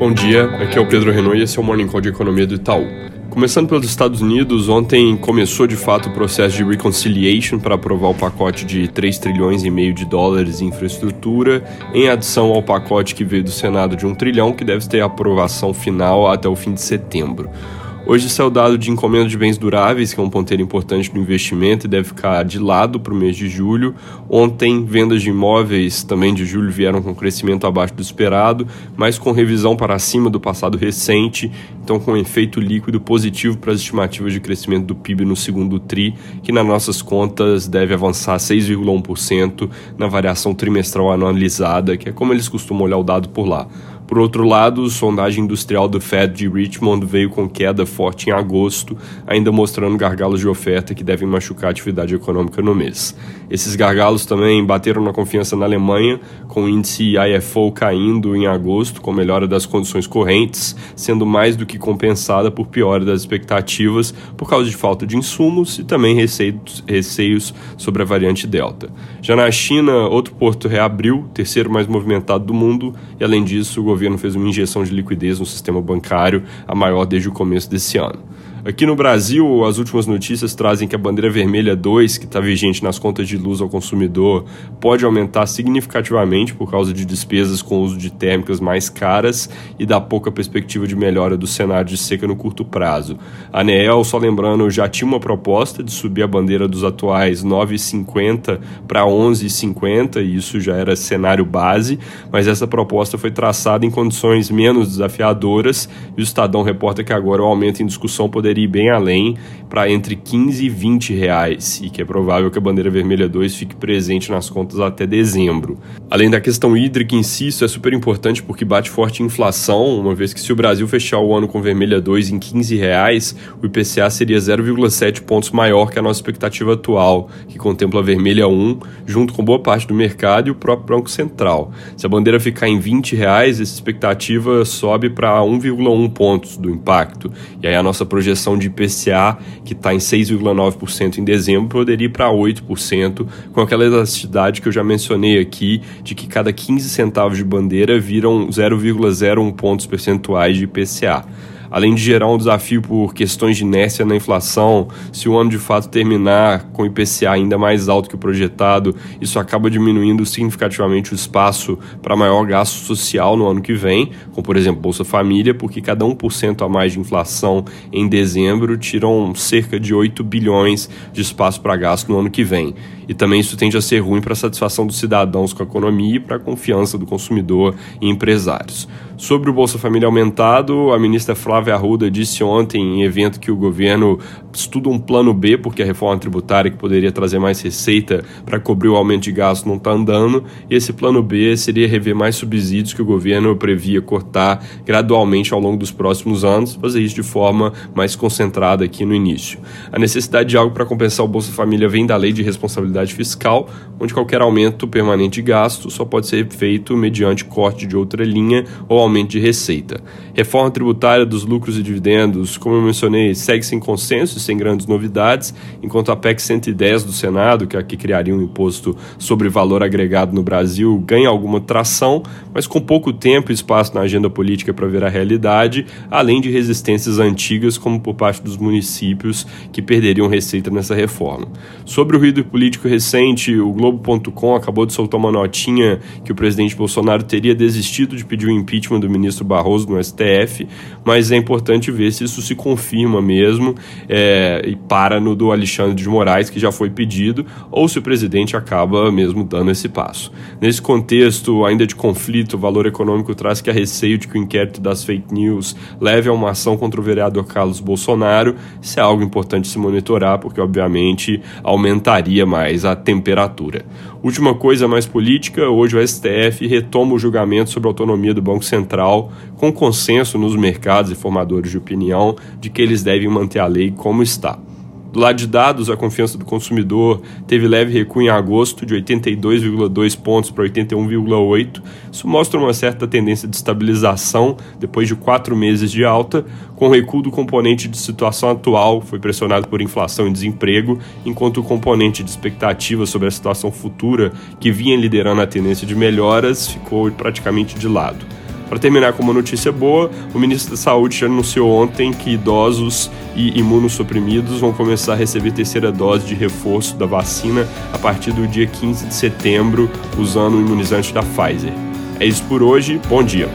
Bom dia, aqui é o Pedro Renault e esse é o Morning Call de Economia do Itaú. Começando pelos Estados Unidos, ontem começou de fato o processo de reconciliation para aprovar o pacote de 3 trilhões e meio de dólares em infraestrutura, em adição ao pacote que veio do Senado de 1 trilhão, que deve ter aprovação final até o fim de setembro. Hoje saiu o dado de encomenda de bens duráveis, que é um ponteiro importante do investimento e deve ficar de lado para o mês de julho. Ontem, vendas de imóveis também de julho vieram com crescimento abaixo do esperado, mas com revisão para cima do passado recente, então com efeito líquido positivo para as estimativas de crescimento do PIB no segundo TRI, que nas nossas contas deve avançar 6,1% na variação trimestral analisada, que é como eles costumam olhar o dado por lá. Por outro lado, a sondagem industrial do Fed de Richmond veio com queda forte em agosto, ainda mostrando gargalos de oferta que devem machucar a atividade econômica no mês. Esses gargalos também bateram na confiança na Alemanha, com o índice IFO caindo em agosto, com melhora das condições correntes, sendo mais do que compensada por piora das expectativas por causa de falta de insumos e também receios, sobre a variante Delta. Já na China, outro porto reabriu, terceiro mais movimentado do mundo, e além disso, o governo governo fez uma injeção de liquidez no sistema bancário, a maior desde o começo desse ano. Aqui no Brasil, as últimas notícias trazem que a bandeira vermelha 2, que está vigente nas contas de luz ao consumidor, pode aumentar significativamente por causa de despesas com o uso de térmicas mais caras e da pouca perspectiva de melhora do cenário de seca no curto prazo. A ANEEL, só lembrando, já tinha uma proposta de subir a bandeira dos atuais 9,50 para 11,50 e isso já era cenário base, mas essa proposta foi traçada em condições menos desafiadoras e o Estadão reporta que agora o aumento em discussão poderia poderia ir bem além para entre 15 e 20 reais e que é provável que a bandeira vermelha 2 fique presente nas contas até dezembro. Além da questão hídrica em si, isso é super importante porque bate forte inflação, uma vez que se o Brasil fechar o ano com vermelha 2 em 15 reais, o IPCA seria 0,7 pontos maior que a nossa expectativa atual, que contempla a vermelha 1, junto com boa parte do mercado e o próprio Banco Central. Se a bandeira ficar em 20 reais, essa expectativa sobe para 1,1 pontos do impacto. E aí a nossa projeção projeção de IPCA, que está em 6,9% em dezembro, poderia ir para 8%, com aquela elasticidade que eu já mencionei aqui, de que cada 15 centavos de bandeira viram 0,01 pontos percentuais de IPCA além de gerar um desafio por questões de inércia na inflação, se o ano de fato terminar com IPCA ainda mais alto que o projetado, isso acaba diminuindo significativamente o espaço para maior gasto social no ano que vem, como por exemplo Bolsa Família, porque cada 1% a mais de inflação em dezembro tiram cerca de 8 bilhões de espaço para gasto no ano que vem. E também isso tende a ser ruim para a satisfação dos cidadãos com a economia e para a confiança do consumidor e empresários. Sobre o Bolsa Família aumentado, a ministra Flávia Arruda disse ontem em evento que o governo estuda um plano B, porque a reforma tributária que poderia trazer mais receita para cobrir o aumento de gastos não está andando, e esse plano B seria rever mais subsídios que o governo previa cortar gradualmente ao longo dos próximos anos, fazer isso de forma mais concentrada aqui no início. A necessidade de algo para compensar o Bolsa Família vem da lei de responsabilidade fiscal, onde qualquer aumento permanente de gasto só pode ser feito mediante corte de outra linha ou aumento de receita. Reforma tributária dos lucros e dividendos, como eu mencionei, segue sem consenso e sem grandes novidades, enquanto a PEC 110 do Senado, que é a que criaria um imposto sobre valor agregado no Brasil, ganha alguma tração, mas com pouco tempo e espaço na agenda política para ver a realidade, além de resistências antigas, como por parte dos municípios que perderiam receita nessa reforma. Sobre o ruído político recente, o Globo.com acabou de soltar uma notinha que o presidente Bolsonaro teria desistido de pedir o impeachment do ministro Barroso no STF, mas é importante ver se isso se confirma mesmo é, e para no do Alexandre de Moraes, que já foi pedido, ou se o presidente acaba mesmo dando esse passo. Nesse contexto ainda de conflito, o valor econômico traz que a receio de que o inquérito das fake news leve a uma ação contra o vereador Carlos Bolsonaro. Isso é algo importante se monitorar, porque obviamente aumentaria mais a temperatura. Última coisa mais política, hoje o STF retoma o julgamento sobre a autonomia do Banco Central, com consenso nos mercados e formadores de opinião de que eles devem manter a lei como está. Do lado de dados, a confiança do consumidor teve leve recuo em agosto, de 82,2 pontos para 81,8. Isso mostra uma certa tendência de estabilização depois de quatro meses de alta, com recuo do componente de situação atual, foi pressionado por inflação e desemprego, enquanto o componente de expectativa sobre a situação futura, que vinha liderando a tendência de melhoras, ficou praticamente de lado. Para terminar com uma notícia boa, o ministro da Saúde anunciou ontem que idosos e imunossuprimidos vão começar a receber terceira dose de reforço da vacina a partir do dia 15 de setembro, usando o imunizante da Pfizer. É isso por hoje, bom dia.